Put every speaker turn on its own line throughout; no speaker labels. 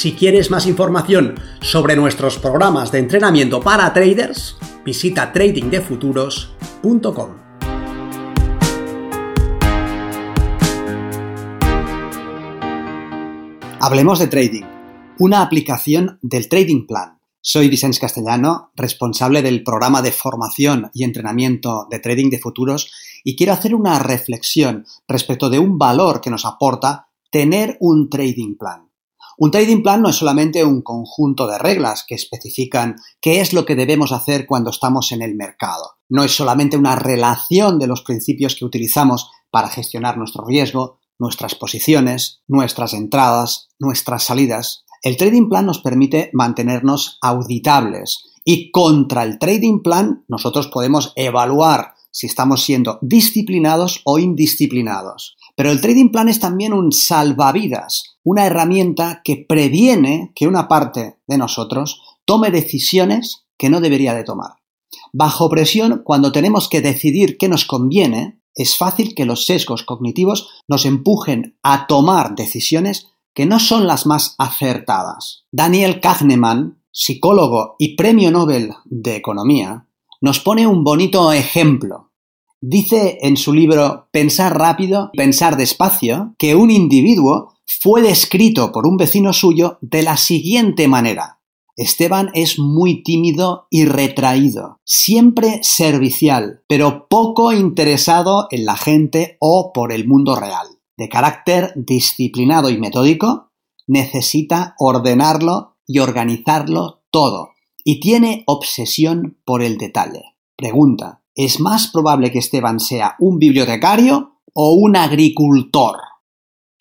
Si quieres más información sobre nuestros programas de entrenamiento para traders, visita tradingdefuturos.com. Hablemos de trading, una aplicación del Trading Plan. Soy Vicente Castellano, responsable del programa de formación y entrenamiento de trading de futuros y quiero hacer una reflexión respecto de un valor que nos aporta tener un trading plan. Un trading plan no es solamente un conjunto de reglas que especifican qué es lo que debemos hacer cuando estamos en el mercado. No es solamente una relación de los principios que utilizamos para gestionar nuestro riesgo, nuestras posiciones, nuestras entradas, nuestras salidas. El trading plan nos permite mantenernos auditables y contra el trading plan nosotros podemos evaluar si estamos siendo disciplinados o indisciplinados. Pero el trading plan es también un salvavidas, una herramienta que previene que una parte de nosotros tome decisiones que no debería de tomar. Bajo presión, cuando tenemos que decidir qué nos conviene, es fácil que los sesgos cognitivos nos empujen a tomar decisiones que no son las más acertadas. Daniel Kahneman, psicólogo y premio Nobel de Economía, nos pone un bonito ejemplo. Dice en su libro Pensar rápido, pensar despacio, que un individuo fue descrito por un vecino suyo de la siguiente manera. Esteban es muy tímido y retraído, siempre servicial, pero poco interesado en la gente o por el mundo real de carácter disciplinado y metódico, necesita ordenarlo y organizarlo todo, y tiene obsesión por el detalle. Pregunta, ¿es más probable que Esteban sea un bibliotecario o un agricultor?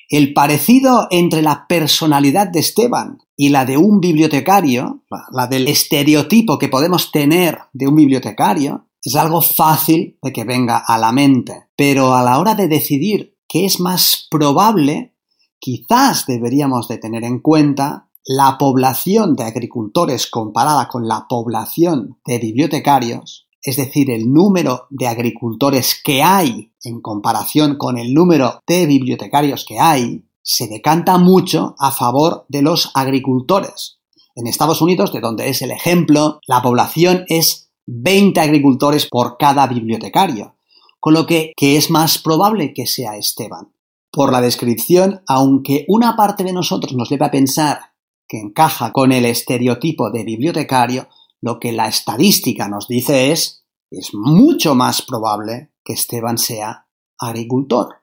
El parecido entre la personalidad de Esteban y la de un bibliotecario, la del estereotipo que podemos tener de un bibliotecario, es algo fácil de que venga a la mente. Pero a la hora de decidir que es más probable, quizás deberíamos de tener en cuenta la población de agricultores comparada con la población de bibliotecarios, es decir, el número de agricultores que hay en comparación con el número de bibliotecarios que hay, se decanta mucho a favor de los agricultores. En Estados Unidos, de donde es el ejemplo, la población es 20 agricultores por cada bibliotecario con lo que, es más probable que sea Esteban. Por la descripción, aunque una parte de nosotros nos lleve a pensar que encaja con el estereotipo de bibliotecario, lo que la estadística nos dice es, es mucho más probable que Esteban sea agricultor.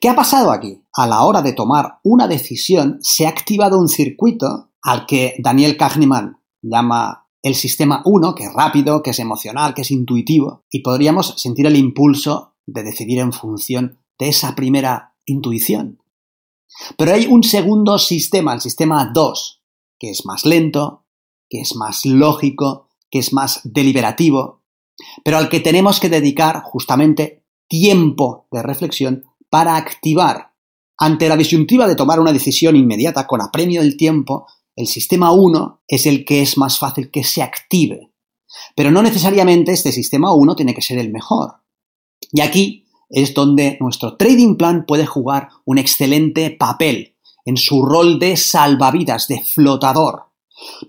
¿Qué ha pasado aquí? A la hora de tomar una decisión se ha activado un circuito al que Daniel Kahneman llama el sistema 1, que es rápido, que es emocional, que es intuitivo, y podríamos sentir el impulso de decidir en función de esa primera intuición. Pero hay un segundo sistema, el sistema 2, que es más lento, que es más lógico, que es más deliberativo, pero al que tenemos que dedicar justamente tiempo de reflexión para activar. Ante la disyuntiva de tomar una decisión inmediata con apremio del tiempo, el sistema 1 es el que es más fácil que se active. Pero no necesariamente este sistema 1 tiene que ser el mejor. Y aquí es donde nuestro trading plan puede jugar un excelente papel en su rol de salvavidas, de flotador.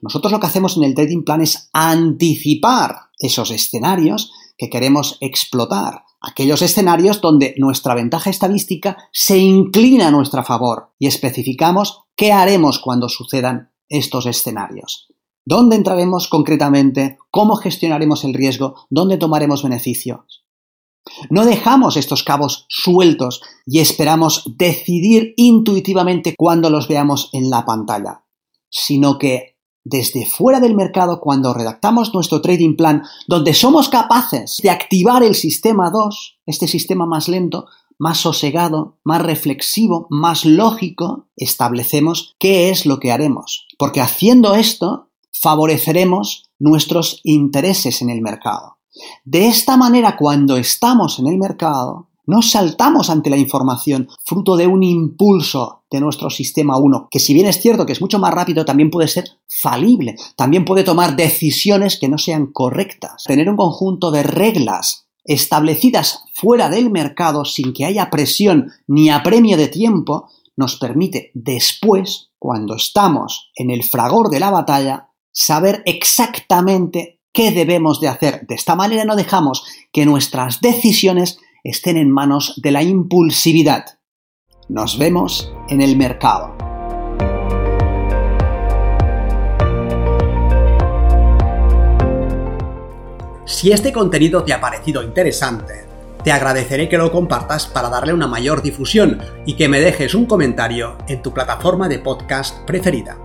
Nosotros lo que hacemos en el trading plan es anticipar esos escenarios que queremos explotar, aquellos escenarios donde nuestra ventaja estadística se inclina a nuestro favor y especificamos qué haremos cuando sucedan estos escenarios. ¿Dónde entraremos concretamente? ¿Cómo gestionaremos el riesgo? ¿Dónde tomaremos beneficios? No dejamos estos cabos sueltos y esperamos decidir intuitivamente cuando los veamos en la pantalla, sino que desde fuera del mercado, cuando redactamos nuestro trading plan, donde somos capaces de activar el sistema 2, este sistema más lento, más sosegado, más reflexivo, más lógico, establecemos qué es lo que haremos. Porque haciendo esto, favoreceremos nuestros intereses en el mercado. De esta manera, cuando estamos en el mercado, no saltamos ante la información fruto de un impulso de nuestro sistema 1, que si bien es cierto que es mucho más rápido, también puede ser falible, también puede tomar decisiones que no sean correctas. Tener un conjunto de reglas establecidas fuera del mercado sin que haya presión ni apremio de tiempo nos permite después, cuando estamos en el fragor de la batalla, saber exactamente qué debemos de hacer. De esta manera no dejamos que nuestras decisiones estén en manos de la impulsividad. Nos vemos en el mercado. Si este contenido te ha parecido interesante, te agradeceré que lo compartas para darle una mayor difusión y que me dejes un comentario en tu plataforma de podcast preferida.